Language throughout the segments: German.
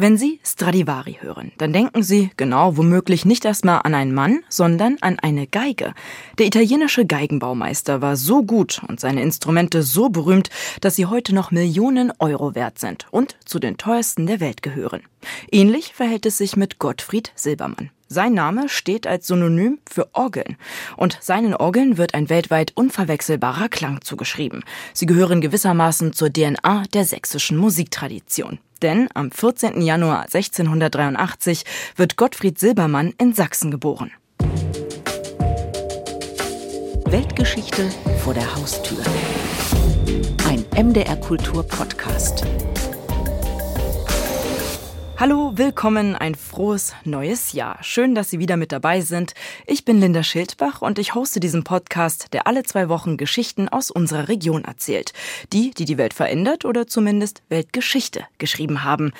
Wenn Sie Stradivari hören, dann denken Sie, genau, womöglich nicht erstmal an einen Mann, sondern an eine Geige. Der italienische Geigenbaumeister war so gut und seine Instrumente so berühmt, dass sie heute noch Millionen Euro wert sind und zu den teuersten der Welt gehören. Ähnlich verhält es sich mit Gottfried Silbermann. Sein Name steht als Synonym für Orgeln. Und seinen Orgeln wird ein weltweit unverwechselbarer Klang zugeschrieben. Sie gehören gewissermaßen zur DNA der sächsischen Musiktradition. Denn am 14. Januar 1683 wird Gottfried Silbermann in Sachsen geboren. Weltgeschichte vor der Haustür. Ein MDR Kultur Podcast. Hallo, willkommen, ein frohes neues Jahr. Schön, dass Sie wieder mit dabei sind. Ich bin Linda Schildbach und ich hoste diesen Podcast, der alle zwei Wochen Geschichten aus unserer Region erzählt. Die, die die Welt verändert oder zumindest Weltgeschichte geschrieben haben.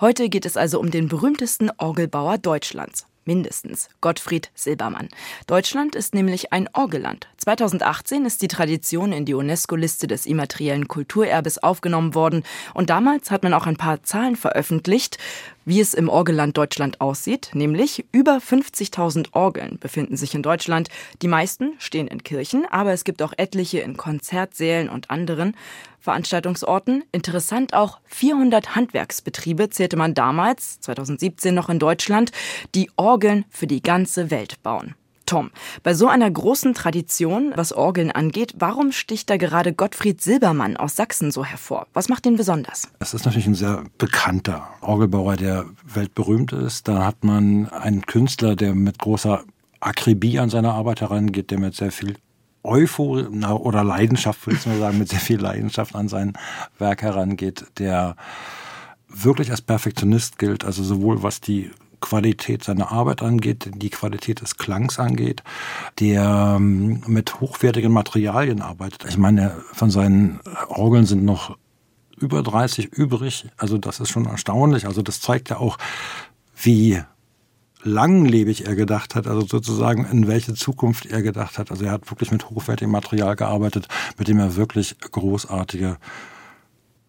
Heute geht es also um den berühmtesten Orgelbauer Deutschlands mindestens. Gottfried Silbermann. Deutschland ist nämlich ein Orgelland. 2018 ist die Tradition in die UNESCO-Liste des immateriellen Kulturerbes aufgenommen worden und damals hat man auch ein paar Zahlen veröffentlicht, wie es im Orgelland Deutschland aussieht, nämlich über 50.000 Orgeln befinden sich in Deutschland. Die meisten stehen in Kirchen, aber es gibt auch etliche in Konzertsälen und anderen Veranstaltungsorten. Interessant auch 400 Handwerksbetriebe zählte man damals, 2017 noch in Deutschland, die Orgeln für die ganze Welt bauen. Tom, bei so einer großen Tradition, was Orgeln angeht, warum sticht da gerade Gottfried Silbermann aus Sachsen so hervor? Was macht ihn besonders? Es ist natürlich ein sehr bekannter Orgelbauer, der weltberühmt ist. Da hat man einen Künstler, der mit großer Akribie an seine Arbeit herangeht, der mit sehr viel Euphorie oder Leidenschaft, würde ich mal sagen, mit sehr viel Leidenschaft an sein Werk herangeht, der wirklich als Perfektionist gilt, also sowohl was die Qualität seiner Arbeit angeht, die Qualität des Klangs angeht, der ähm, mit hochwertigen Materialien arbeitet. Ich meine, von seinen Orgeln sind noch über 30 übrig. Also das ist schon erstaunlich. Also das zeigt ja auch, wie langlebig er gedacht hat, also sozusagen in welche Zukunft er gedacht hat. Also er hat wirklich mit hochwertigem Material gearbeitet, mit dem er wirklich großartige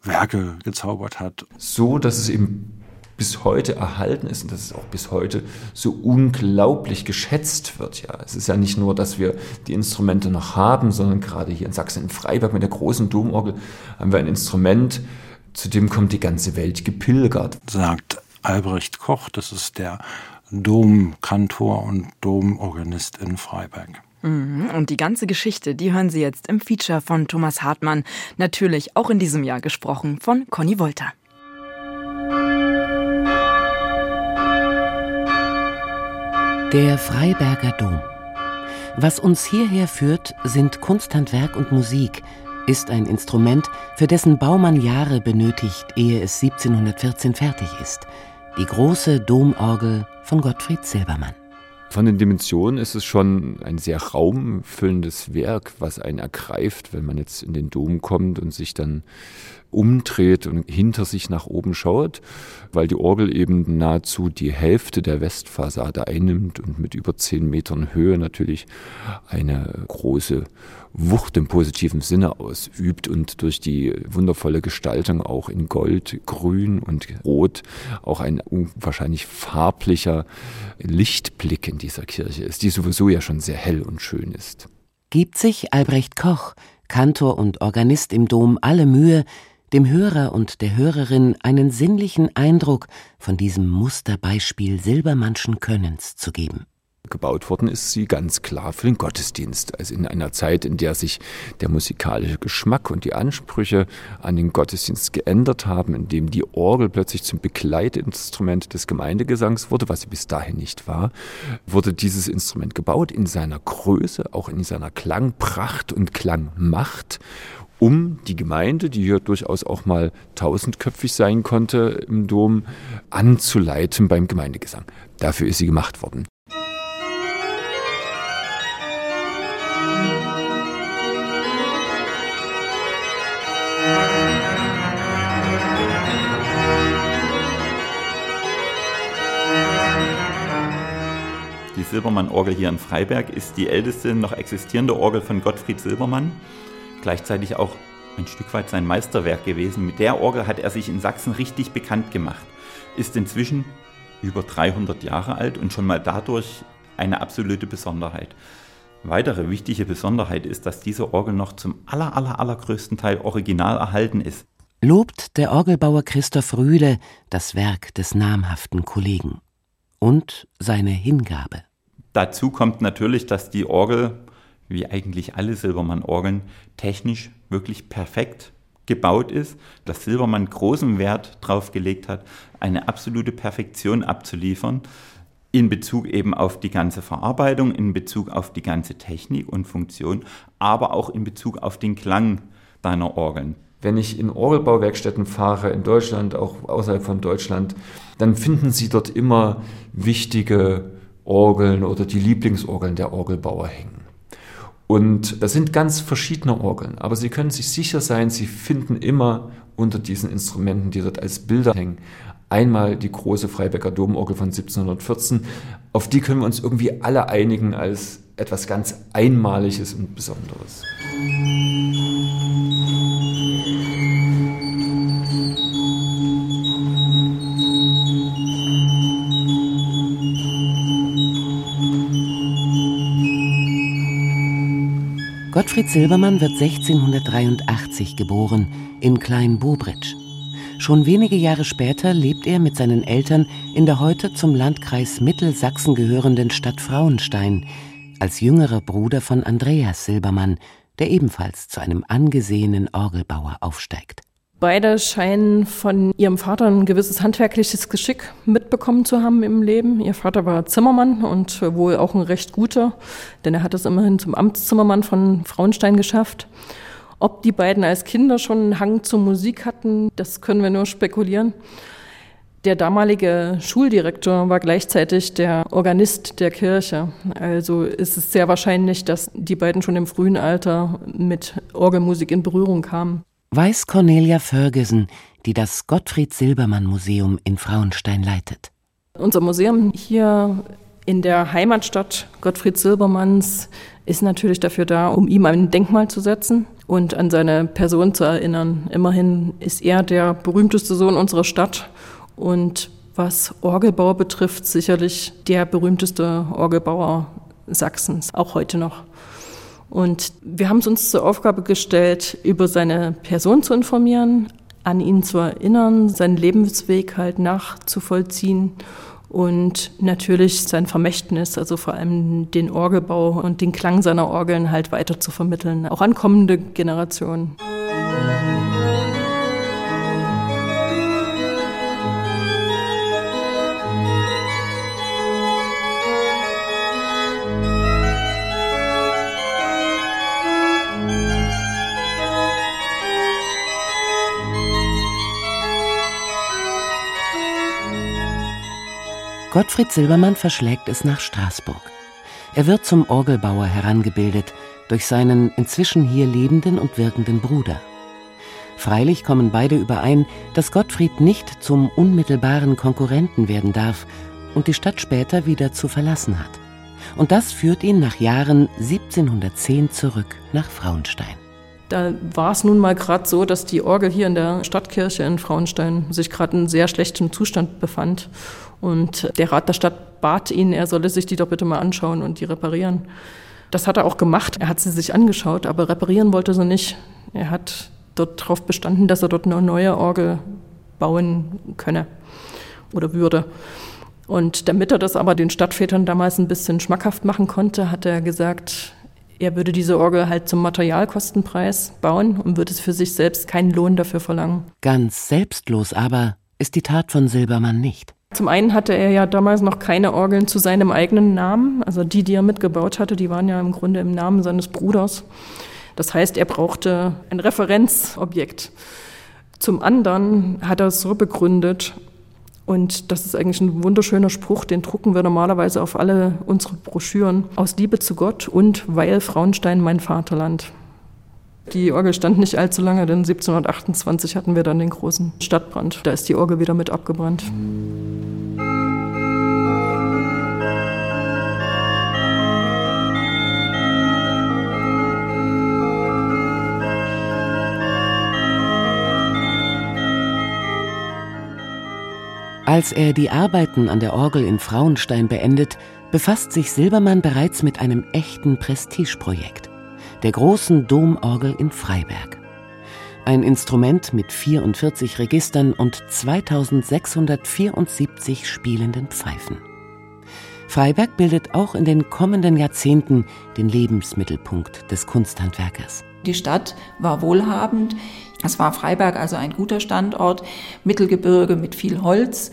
Werke gezaubert hat. So, dass es eben bis heute erhalten ist und dass es auch bis heute so unglaublich geschätzt wird. Ja, es ist ja nicht nur, dass wir die Instrumente noch haben, sondern gerade hier in Sachsen in Freiberg mit der großen Domorgel haben wir ein Instrument, zu dem kommt die ganze Welt gepilgert. Sagt Albrecht Koch, das ist der Domkantor und Domorganist in Freiberg. Mhm. Und die ganze Geschichte, die hören Sie jetzt im Feature von Thomas Hartmann. Natürlich auch in diesem Jahr gesprochen von Conny Wolter. Der Freiberger Dom. Was uns hierher führt, sind Kunsthandwerk und Musik, ist ein Instrument, für dessen Bau man Jahre benötigt, ehe es 1714 fertig ist. Die große Domorgel von Gottfried Silbermann. Von den Dimensionen ist es schon ein sehr raumfüllendes Werk, was einen ergreift, wenn man jetzt in den Dom kommt und sich dann umdreht und hinter sich nach oben schaut, weil die Orgel eben nahezu die Hälfte der Westfassade einnimmt und mit über zehn Metern Höhe natürlich eine große Wucht im positiven Sinne ausübt und durch die wundervolle Gestaltung auch in Gold, Grün und Rot auch ein unwahrscheinlich farblicher Lichtblick in dieser Kirche ist, die sowieso ja schon sehr hell und schön ist. Gibt sich Albrecht Koch, Kantor und Organist im Dom, alle Mühe, dem Hörer und der Hörerin einen sinnlichen Eindruck von diesem Musterbeispiel Silbermannschen Könnens zu geben. Gebaut worden ist sie ganz klar für den Gottesdienst, also in einer Zeit, in der sich der musikalische Geschmack und die Ansprüche an den Gottesdienst geändert haben, in dem die Orgel plötzlich zum Begleitinstrument des Gemeindegesangs wurde, was sie bis dahin nicht war, wurde dieses Instrument gebaut in seiner Größe, auch in seiner Klangpracht und Klangmacht um die Gemeinde, die hier durchaus auch mal tausendköpfig sein konnte im Dom, anzuleiten beim Gemeindegesang. Dafür ist sie gemacht worden. Die Silbermann-Orgel hier in Freiberg ist die älteste noch existierende Orgel von Gottfried Silbermann gleichzeitig auch ein Stück weit sein Meisterwerk gewesen. Mit der Orgel hat er sich in Sachsen richtig bekannt gemacht. ist inzwischen über 300 Jahre alt und schon mal dadurch eine absolute Besonderheit. Weitere wichtige Besonderheit ist, dass diese Orgel noch zum aller, aller, allergrößten Teil original erhalten ist. Lobt der Orgelbauer Christoph Rühle das Werk des namhaften Kollegen und seine Hingabe. Dazu kommt natürlich, dass die Orgel, wie eigentlich alle Silbermann-Orgeln, technisch wirklich perfekt gebaut ist, dass Silbermann großen Wert darauf gelegt hat, eine absolute Perfektion abzuliefern in Bezug eben auf die ganze Verarbeitung, in Bezug auf die ganze Technik und Funktion, aber auch in Bezug auf den Klang deiner Orgeln. Wenn ich in Orgelbauwerkstätten fahre, in Deutschland, auch außerhalb von Deutschland, dann finden Sie dort immer wichtige Orgeln oder die Lieblingsorgeln der Orgelbauer hängen. Und das sind ganz verschiedene Orgeln, aber Sie können sich sicher sein, Sie finden immer unter diesen Instrumenten, die dort als Bilder hängen, Einmal die große Freiberger Domorgel von 1714. Auf die können wir uns irgendwie alle einigen als etwas ganz Einmaliges und Besonderes. Gottfried Silbermann wird 1683 geboren in Klein-Bobritsch. Schon wenige Jahre später lebt er mit seinen Eltern in der heute zum Landkreis Mittelsachsen gehörenden Stadt Frauenstein, als jüngerer Bruder von Andreas Silbermann, der ebenfalls zu einem angesehenen Orgelbauer aufsteigt. Beide scheinen von ihrem Vater ein gewisses handwerkliches Geschick mitbekommen zu haben im Leben. Ihr Vater war Zimmermann und wohl auch ein recht guter, denn er hat es immerhin zum Amtszimmermann von Frauenstein geschafft. Ob die beiden als Kinder schon einen Hang zur Musik hatten, das können wir nur spekulieren. Der damalige Schuldirektor war gleichzeitig der Organist der Kirche. Also ist es sehr wahrscheinlich, dass die beiden schon im frühen Alter mit Orgelmusik in Berührung kamen. Weiß Cornelia Ferguson, die das Gottfried Silbermann Museum in Frauenstein leitet. Unser Museum hier in der Heimatstadt Gottfried Silbermanns ist natürlich dafür da, um ihm ein Denkmal zu setzen und an seine Person zu erinnern. Immerhin ist er der berühmteste Sohn unserer Stadt und was Orgelbau betrifft, sicherlich der berühmteste Orgelbauer Sachsens, auch heute noch. Und wir haben es uns zur Aufgabe gestellt, über seine Person zu informieren, an ihn zu erinnern, seinen Lebensweg halt nachzuvollziehen und natürlich sein Vermächtnis, also vor allem den Orgelbau und den Klang seiner Orgeln halt weiter zu vermitteln, auch an kommende Generationen. Gottfried Silbermann verschlägt es nach Straßburg. Er wird zum Orgelbauer herangebildet durch seinen inzwischen hier lebenden und wirkenden Bruder. Freilich kommen beide überein, dass Gottfried nicht zum unmittelbaren Konkurrenten werden darf und die Stadt später wieder zu verlassen hat. Und das führt ihn nach Jahren 1710 zurück nach Frauenstein. Da war es nun mal gerade so, dass die Orgel hier in der Stadtkirche in Frauenstein sich gerade in sehr schlechtem Zustand befand. Und der Rat der Stadt bat ihn, er solle sich die doch bitte mal anschauen und die reparieren. Das hat er auch gemacht. Er hat sie sich angeschaut, aber reparieren wollte sie nicht. Er hat dort darauf bestanden, dass er dort eine neue Orgel bauen könne oder würde. Und damit er das aber den Stadtvätern damals ein bisschen schmackhaft machen konnte, hat er gesagt, er würde diese Orgel halt zum Materialkostenpreis bauen und würde es für sich selbst keinen Lohn dafür verlangen. Ganz selbstlos aber ist die Tat von Silbermann nicht. Zum einen hatte er ja damals noch keine Orgeln zu seinem eigenen Namen. Also die, die er mitgebaut hatte, die waren ja im Grunde im Namen seines Bruders. Das heißt, er brauchte ein Referenzobjekt. Zum anderen hat er es so begründet, und das ist eigentlich ein wunderschöner Spruch, den drucken wir normalerweise auf alle unsere Broschüren. Aus Liebe zu Gott und weil Frauenstein mein Vaterland. Die Orgel stand nicht allzu lange, denn 1728 hatten wir dann den großen Stadtbrand. Da ist die Orgel wieder mit abgebrannt. Als er die Arbeiten an der Orgel in Frauenstein beendet, befasst sich Silbermann bereits mit einem echten Prestigeprojekt, der großen Domorgel in Freiberg. Ein Instrument mit 44 Registern und 2674 spielenden Pfeifen. Freiberg bildet auch in den kommenden Jahrzehnten den Lebensmittelpunkt des Kunsthandwerkers. Die Stadt war wohlhabend. Es war Freiberg also ein guter Standort, Mittelgebirge mit viel Holz,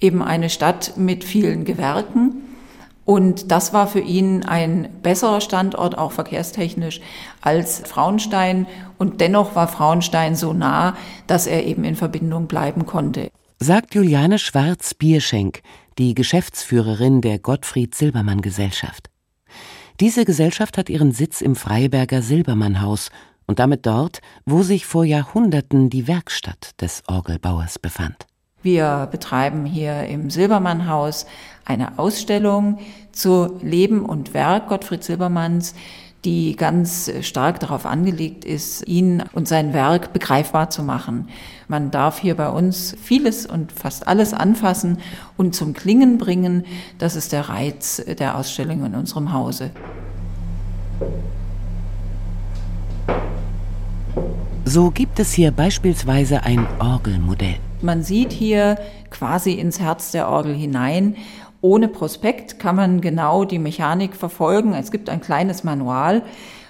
eben eine Stadt mit vielen Gewerken. Und das war für ihn ein besserer Standort, auch verkehrstechnisch, als Frauenstein. Und dennoch war Frauenstein so nah, dass er eben in Verbindung bleiben konnte. Sagt Juliane Schwarz-Bierschenk, die Geschäftsführerin der Gottfried Silbermann Gesellschaft. Diese Gesellschaft hat ihren Sitz im Freiberger Silbermannhaus und damit dort, wo sich vor Jahrhunderten die Werkstatt des Orgelbauers befand. Wir betreiben hier im Silbermannhaus eine Ausstellung zu Leben und Werk Gottfried Silbermanns, die ganz stark darauf angelegt ist, ihn und sein Werk begreifbar zu machen. Man darf hier bei uns vieles und fast alles anfassen und zum Klingen bringen. Das ist der Reiz der Ausstellung in unserem Hause. So gibt es hier beispielsweise ein Orgelmodell. Man sieht hier quasi ins Herz der Orgel hinein ohne Prospekt kann man genau die Mechanik verfolgen. Es gibt ein kleines Manual,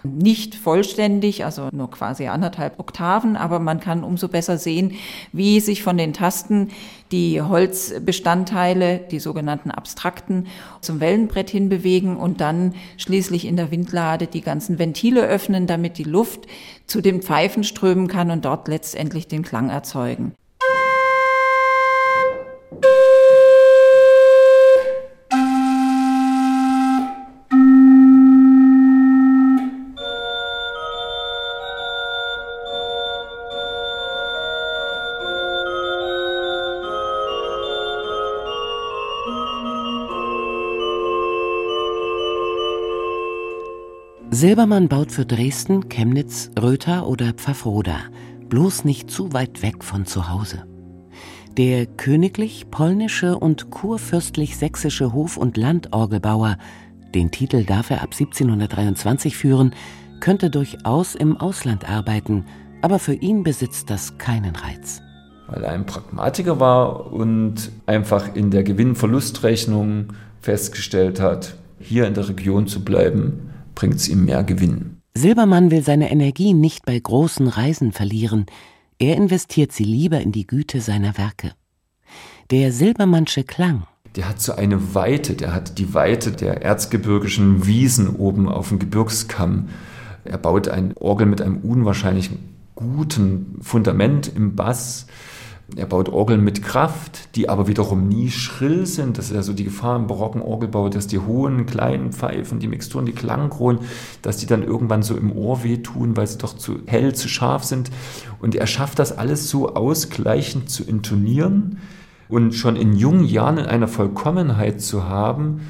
nicht vollständig, also nur quasi anderthalb Oktaven, aber man kann umso besser sehen, wie sich von den Tasten die Holzbestandteile, die sogenannten Abstrakten, zum Wellenbrett hinbewegen und dann schließlich in der Windlade die ganzen Ventile öffnen, damit die Luft zu den Pfeifen strömen kann und dort letztendlich den Klang erzeugen. Silbermann baut für Dresden, Chemnitz, Rötha oder Pfaffroda, bloß nicht zu weit weg von zu Hause. Der königlich polnische und kurfürstlich-sächsische Hof- und Landorgelbauer, den Titel darf er ab 1723 führen, könnte durchaus im Ausland arbeiten, aber für ihn besitzt das keinen Reiz. Weil er ein Pragmatiker war und einfach in der Gewinn-Verlustrechnung festgestellt hat, hier in der Region zu bleiben, bringt es ihm mehr Gewinn. Silbermann will seine Energie nicht bei großen Reisen verlieren, er investiert sie lieber in die Güte seiner Werke. Der Silbermannsche Klang. Der hat so eine Weite, der hat die Weite der erzgebirgischen Wiesen oben auf dem Gebirgskamm. Er baut ein Orgel mit einem unwahrscheinlich guten Fundament im Bass. Er baut Orgeln mit Kraft, die aber wiederum nie schrill sind. Das ist ja so die Gefahr im barocken Orgelbau, dass die hohen, kleinen Pfeifen, die Mixturen, die Klangkronen, dass die dann irgendwann so im Ohr wehtun, weil sie doch zu hell, zu scharf sind. Und er schafft das alles so ausgleichend zu intonieren und schon in jungen Jahren in einer Vollkommenheit zu haben,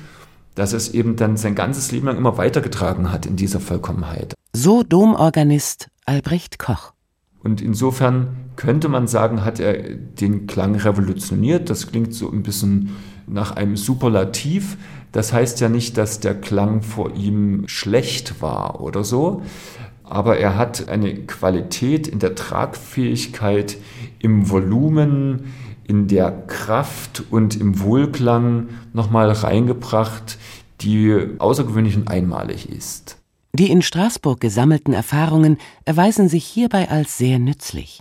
dass es eben dann sein ganzes Leben lang immer weitergetragen hat in dieser Vollkommenheit. So Domorganist Albrecht Koch. Und insofern könnte man sagen, hat er den Klang revolutioniert. Das klingt so ein bisschen nach einem Superlativ. Das heißt ja nicht, dass der Klang vor ihm schlecht war oder so. Aber er hat eine Qualität in der Tragfähigkeit, im Volumen, in der Kraft und im Wohlklang nochmal reingebracht, die außergewöhnlich und einmalig ist. Die in Straßburg gesammelten Erfahrungen erweisen sich hierbei als sehr nützlich.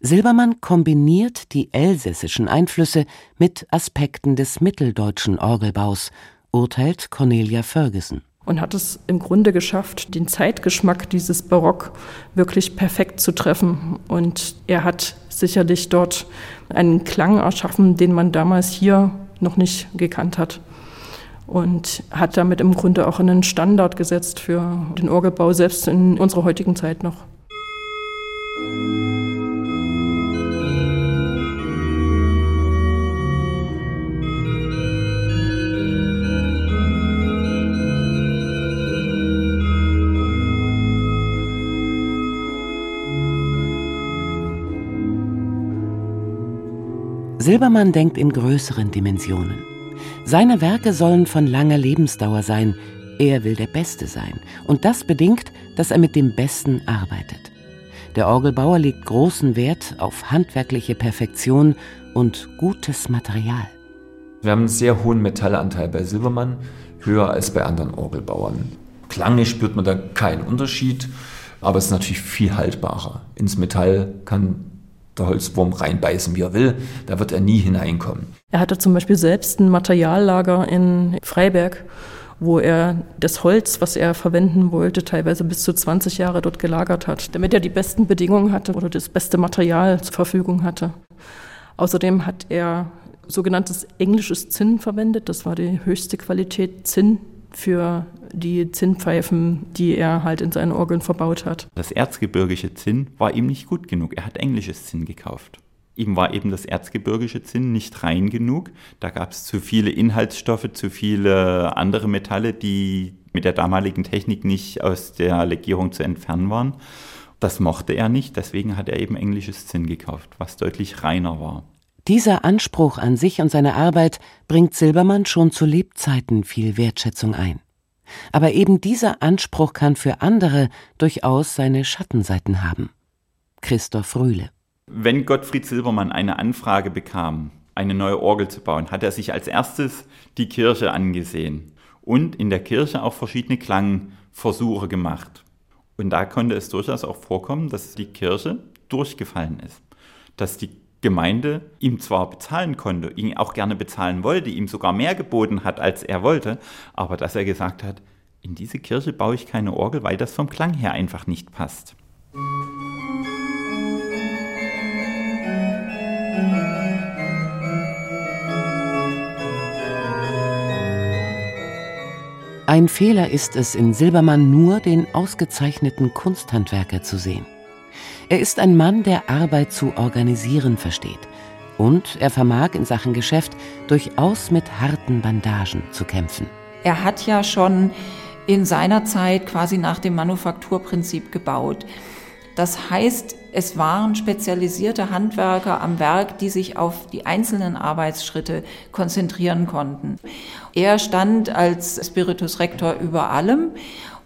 Silbermann kombiniert die elsässischen Einflüsse mit Aspekten des mitteldeutschen Orgelbaus, urteilt Cornelia Ferguson. Und hat es im Grunde geschafft, den Zeitgeschmack dieses Barock wirklich perfekt zu treffen. Und er hat sicherlich dort einen Klang erschaffen, den man damals hier noch nicht gekannt hat und hat damit im Grunde auch einen Standard gesetzt für den Orgelbau selbst in unserer heutigen Zeit noch. Silbermann denkt in größeren Dimensionen. Seine Werke sollen von langer Lebensdauer sein. Er will der Beste sein. Und das bedingt, dass er mit dem Besten arbeitet. Der Orgelbauer legt großen Wert auf handwerkliche Perfektion und gutes Material. Wir haben einen sehr hohen Metallanteil bei Silbermann, höher als bei anderen Orgelbauern. Klanglich spürt man da keinen Unterschied, aber es ist natürlich viel haltbarer. Ins Metall kann der Holzwurm reinbeißen, wie er will. Da wird er nie hineinkommen. Er hatte zum Beispiel selbst ein Materiallager in Freiberg, wo er das Holz, was er verwenden wollte, teilweise bis zu 20 Jahre dort gelagert hat, damit er die besten Bedingungen hatte oder das beste Material zur Verfügung hatte. Außerdem hat er sogenanntes englisches Zinn verwendet. Das war die höchste Qualität Zinn für die Zinnpfeifen, die er halt in seinen Orgeln verbaut hat. Das erzgebirgische Zinn war ihm nicht gut genug. Er hat englisches Zinn gekauft. Ihm war eben das erzgebirgische Zinn nicht rein genug. Da gab es zu viele Inhaltsstoffe, zu viele andere Metalle, die mit der damaligen Technik nicht aus der Legierung zu entfernen waren. Das mochte er nicht, deswegen hat er eben englisches Zinn gekauft, was deutlich reiner war. Dieser Anspruch an sich und seine Arbeit bringt Silbermann schon zu Lebzeiten viel Wertschätzung ein. Aber eben dieser Anspruch kann für andere durchaus seine Schattenseiten haben. Christoph Rühle. Wenn Gottfried Silbermann eine Anfrage bekam, eine neue Orgel zu bauen, hat er sich als erstes die Kirche angesehen und in der Kirche auch verschiedene Klangversuche gemacht. Und da konnte es durchaus auch vorkommen, dass die Kirche durchgefallen ist. Dass die Gemeinde ihm zwar bezahlen konnte, ihn auch gerne bezahlen wollte, ihm sogar mehr geboten hat, als er wollte, aber dass er gesagt hat, in diese Kirche baue ich keine Orgel, weil das vom Klang her einfach nicht passt. Ein Fehler ist es, in Silbermann nur den ausgezeichneten Kunsthandwerker zu sehen. Er ist ein Mann, der Arbeit zu organisieren versteht. Und er vermag in Sachen Geschäft durchaus mit harten Bandagen zu kämpfen. Er hat ja schon in seiner Zeit quasi nach dem Manufakturprinzip gebaut. Das heißt, es waren spezialisierte Handwerker am Werk, die sich auf die einzelnen Arbeitsschritte konzentrieren konnten. Er stand als Spiritus Rector über allem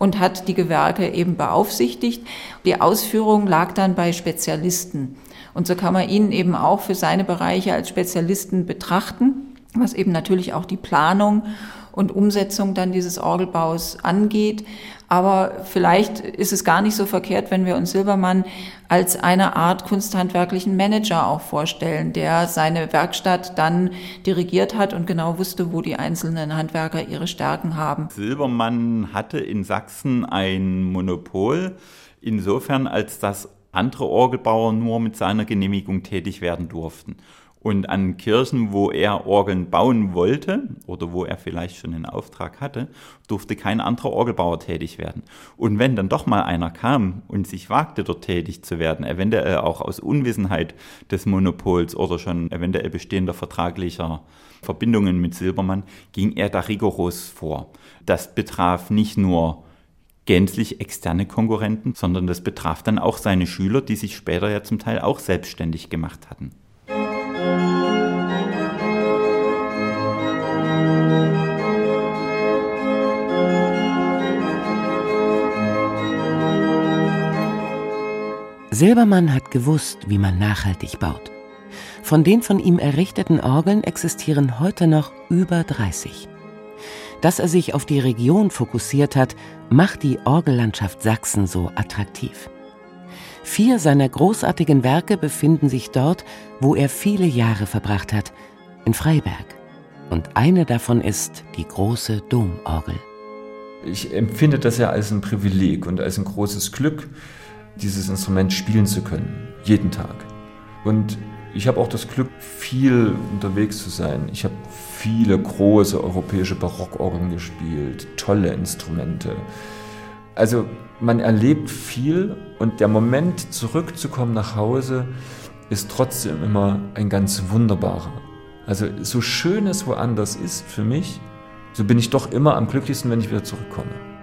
und hat die Gewerke eben beaufsichtigt. Die Ausführung lag dann bei Spezialisten. Und so kann man ihn eben auch für seine Bereiche als Spezialisten betrachten, was eben natürlich auch die Planung und Umsetzung dann dieses Orgelbaus angeht. Aber vielleicht ist es gar nicht so verkehrt, wenn wir uns Silbermann als eine Art kunsthandwerklichen Manager auch vorstellen, der seine Werkstatt dann dirigiert hat und genau wusste, wo die einzelnen Handwerker ihre Stärken haben. Silbermann hatte in Sachsen ein Monopol, insofern als dass andere Orgelbauer nur mit seiner Genehmigung tätig werden durften. Und an Kirchen, wo er Orgeln bauen wollte oder wo er vielleicht schon einen Auftrag hatte, durfte kein anderer Orgelbauer tätig werden. Und wenn dann doch mal einer kam und sich wagte, dort tätig zu werden, eventuell auch aus Unwissenheit des Monopols oder schon eventuell bestehender vertraglicher Verbindungen mit Silbermann, ging er da rigoros vor. Das betraf nicht nur gänzlich externe Konkurrenten, sondern das betraf dann auch seine Schüler, die sich später ja zum Teil auch selbstständig gemacht hatten. Silbermann hat gewusst, wie man nachhaltig baut. Von den von ihm errichteten Orgeln existieren heute noch über 30. Dass er sich auf die Region fokussiert hat, macht die Orgellandschaft Sachsen so attraktiv. Vier seiner großartigen Werke befinden sich dort, wo er viele Jahre verbracht hat, in Freiberg. Und eine davon ist die große Domorgel. Ich empfinde das ja als ein Privileg und als ein großes Glück, dieses Instrument spielen zu können, jeden Tag. Und ich habe auch das Glück, viel unterwegs zu sein. Ich habe viele große europäische Barockorgeln gespielt, tolle Instrumente. Also man erlebt viel und der Moment zurückzukommen nach Hause ist trotzdem immer ein ganz wunderbarer. Also so schön es woanders ist für mich, so bin ich doch immer am glücklichsten, wenn ich wieder zurückkomme.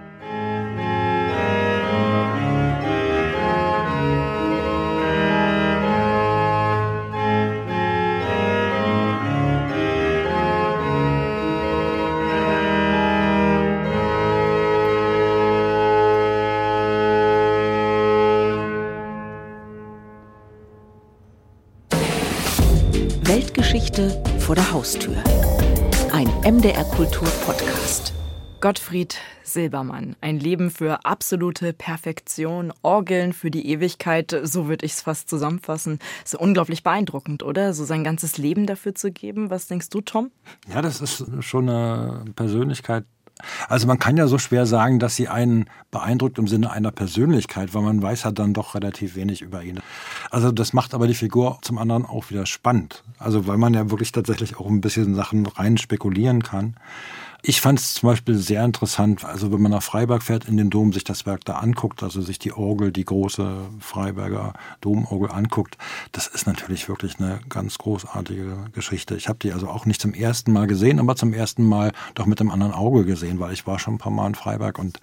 MDR Kultur Podcast. Gottfried Silbermann. Ein Leben für absolute Perfektion, Orgeln für die Ewigkeit, so würde ich es fast zusammenfassen. Ist unglaublich beeindruckend, oder? So sein ganzes Leben dafür zu geben. Was denkst du, Tom? Ja, das ist schon eine Persönlichkeit, also man kann ja so schwer sagen, dass sie einen beeindruckt im Sinne einer Persönlichkeit, weil man weiß ja dann doch relativ wenig über ihn. Also das macht aber die Figur zum anderen auch wieder spannend. Also weil man ja wirklich tatsächlich auch ein bisschen Sachen rein spekulieren kann. Ich fand es zum Beispiel sehr interessant, also wenn man nach Freiberg fährt, in den Dom sich das Werk da anguckt, also sich die Orgel, die große Freiberger Domorgel anguckt, das ist natürlich wirklich eine ganz großartige Geschichte. Ich habe die also auch nicht zum ersten Mal gesehen, aber zum ersten Mal doch mit einem anderen Auge gesehen, weil ich war schon ein paar Mal in Freiberg und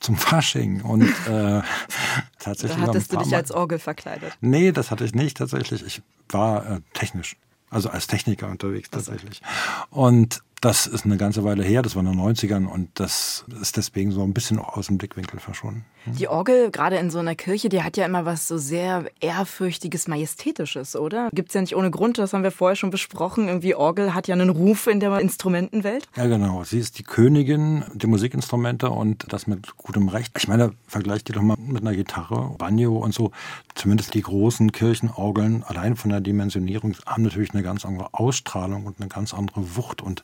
zum Fasching und äh, tatsächlich. Da hattest du dich Mal. als Orgel verkleidet? Nee, das hatte ich nicht tatsächlich. Ich war äh, technisch, also als Techniker unterwegs tatsächlich. Und das ist eine ganze Weile her, das war in den 90ern und das ist deswegen so ein bisschen aus dem Blickwinkel verschwunden. Hm. Die Orgel, gerade in so einer Kirche, die hat ja immer was so sehr ehrfürchtiges, majestätisches, oder? Gibt es ja nicht ohne Grund, das haben wir vorher schon besprochen. Irgendwie Orgel hat ja einen Ruf in der Instrumentenwelt. Ja, genau. Sie ist die Königin der Musikinstrumente und das mit gutem Recht. Ich meine, vergleicht die doch mal mit einer Gitarre, Banjo und so. Zumindest die großen Kirchenorgeln, allein von der Dimensionierung, haben natürlich eine ganz andere Ausstrahlung und eine ganz andere Wucht und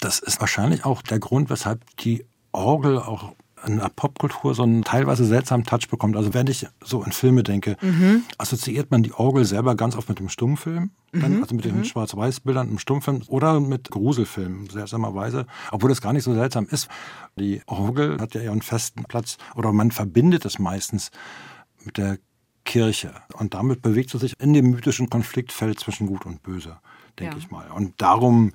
das ist wahrscheinlich auch der Grund, weshalb die Orgel auch in der Popkultur so einen teilweise seltsamen Touch bekommt. Also wenn ich so in Filme denke, mhm. assoziiert man die Orgel selber ganz oft mit dem Stummfilm, mhm. also mit den mhm. Schwarz-Weiß-Bildern im Stummfilm oder mit Gruselfilmen, seltsamerweise, obwohl das gar nicht so seltsam ist. Die Orgel hat ja einen festen Platz oder man verbindet es meistens mit der Kirche und damit bewegt sie sich in dem mythischen Konfliktfeld zwischen Gut und Böse, denke ja. ich mal. Und darum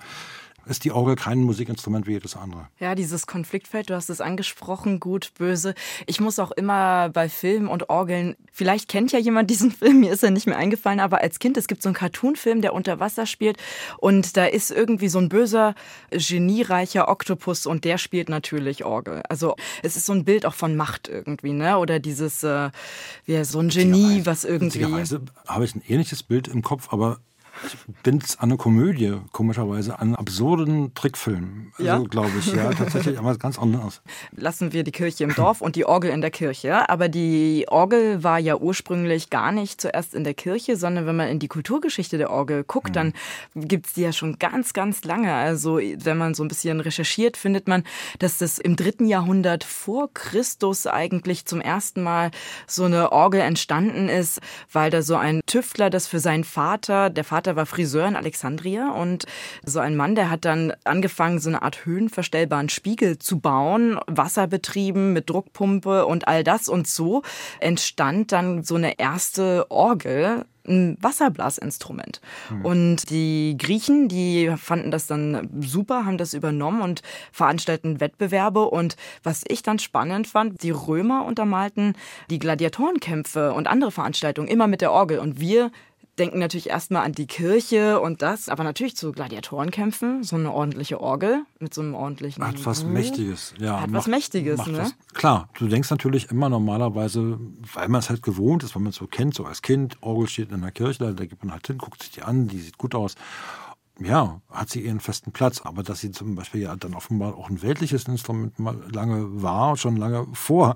ist die Orgel kein Musikinstrument wie jedes andere. Ja, dieses Konfliktfeld, du hast es angesprochen, gut, böse. Ich muss auch immer bei Filmen und Orgeln, vielleicht kennt ja jemand diesen Film, mir ist er nicht mehr eingefallen, aber als Kind, es gibt so einen Cartoon-Film, der unter Wasser spielt und da ist irgendwie so ein böser, geniereicher Oktopus und der spielt natürlich Orgel. Also es ist so ein Bild auch von Macht irgendwie, ne? Oder dieses, äh, wie so ein Genie, was irgendwie... habe ich ein ähnliches Bild im Kopf, aber ich bin an eine Komödie, komischerweise, an einen absurden Trickfilm, also, ja? glaube ich. Ja, tatsächlich, aber ganz anders. Lassen wir die Kirche im Dorf und die Orgel in der Kirche. Aber die Orgel war ja ursprünglich gar nicht zuerst in der Kirche, sondern wenn man in die Kulturgeschichte der Orgel guckt, mhm. dann gibt es die ja schon ganz, ganz lange. Also wenn man so ein bisschen recherchiert, findet man, dass das im dritten Jahrhundert vor Christus eigentlich zum ersten Mal so eine Orgel entstanden ist, weil da so ein Tüftler das für seinen Vater, der Vater Vater war Friseur in Alexandria und so ein Mann, der hat dann angefangen, so eine Art höhenverstellbaren Spiegel zu bauen, wasserbetrieben mit Druckpumpe und all das. Und so entstand dann so eine erste Orgel, ein Wasserblasinstrument. Hm. Und die Griechen, die fanden das dann super, haben das übernommen und veranstalten Wettbewerbe. Und was ich dann spannend fand, die Römer untermalten die Gladiatorenkämpfe und andere Veranstaltungen immer mit der Orgel. Und wir denken natürlich erstmal an die Kirche und das, aber natürlich zu Gladiatorenkämpfen, so eine ordentliche Orgel mit so einem ordentlichen. Hat was Mächtiges, ja. Hat macht, was Mächtiges, ne? Was, klar, du denkst natürlich immer normalerweise, weil man es halt gewohnt ist, weil man es so kennt, so als Kind, Orgel steht in der Kirche, da, da geht man halt hin, guckt sich die an, die sieht gut aus ja, hat sie ihren festen Platz. Aber dass sie zum Beispiel ja dann offenbar auch ein weltliches Instrument lange war, schon lange vor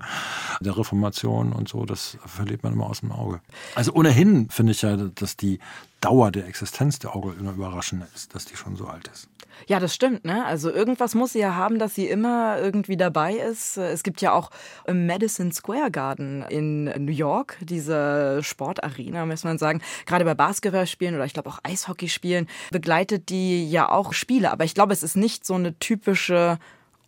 der Reformation und so, das verliert man immer aus dem Auge. Also ohnehin finde ich ja, dass die Dauer der Existenz der Orgel immer überraschend ist, dass die schon so alt ist. Ja, das stimmt. Ne? Also irgendwas muss sie ja haben, dass sie immer irgendwie dabei ist. Es gibt ja auch im Madison Square Garden in New York diese Sportarena, muss man sagen. Gerade bei Basketballspielen oder ich glaube auch Eishockeyspielen begleitet die ja auch Spiele. Aber ich glaube, es ist nicht so eine typische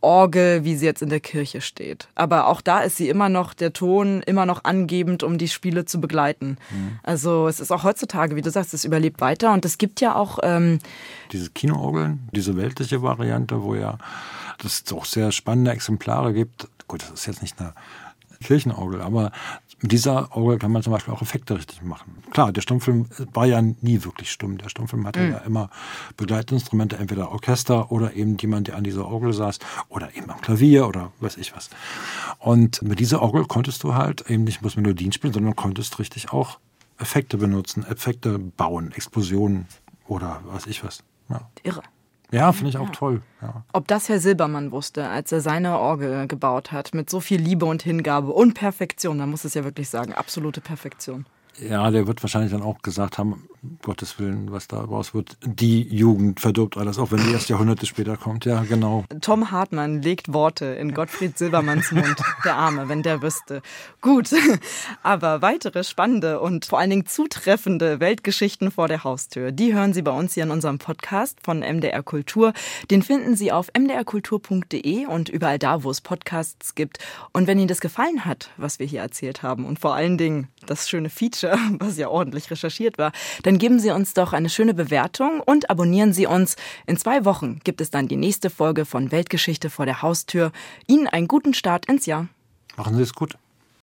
Orgel, wie sie jetzt in der Kirche steht. Aber auch da ist sie immer noch, der Ton immer noch angebend, um die Spiele zu begleiten. Mhm. Also es ist auch heutzutage, wie du sagst, es überlebt weiter. Und es gibt ja auch... Ähm, diese Kinoorgeln, diese weltliche Variante, wo ja es auch sehr spannende Exemplare gibt. Gut, das ist jetzt nicht eine Kirchenorgel, aber mit dieser Orgel kann man zum Beispiel auch Effekte richtig machen. Klar, der Stummfilm war ja nie wirklich stumm. Der Stummfilm hatte mhm. ja immer Begleitinstrumente, entweder Orchester oder eben jemand, der an dieser Orgel saß oder eben am Klavier oder weiß ich was. Und mit dieser Orgel konntest du halt eben nicht bloß Melodien spielen, sondern konntest richtig auch Effekte benutzen, Effekte bauen, Explosionen oder weiß ich was. Ja. Irre. Ja, finde ich auch toll. Ja. Ob das Herr Silbermann wusste, als er seine Orgel gebaut hat, mit so viel Liebe und Hingabe und Perfektion, man muss es ja wirklich sagen, absolute Perfektion. Ja, der wird wahrscheinlich dann auch gesagt haben, um Gottes Willen, was da raus wird. Die Jugend verdirbt alles, auch wenn die erst Jahrhunderte später kommt. Ja, genau. Tom Hartmann legt Worte in Gottfried Silbermanns Mund. Der Arme, wenn der wüsste. Gut, aber weitere spannende und vor allen Dingen zutreffende Weltgeschichten vor der Haustür, die hören Sie bei uns hier in unserem Podcast von MDR Kultur. Den finden Sie auf mdrkultur.de und überall da, wo es Podcasts gibt. Und wenn Ihnen das gefallen hat, was wir hier erzählt haben und vor allen Dingen das schöne Feature, was ja ordentlich recherchiert war, dann geben Sie uns doch eine schöne Bewertung und abonnieren Sie uns. In zwei Wochen gibt es dann die nächste Folge von Weltgeschichte vor der Haustür. Ihnen einen guten Start ins Jahr. Machen Sie es gut.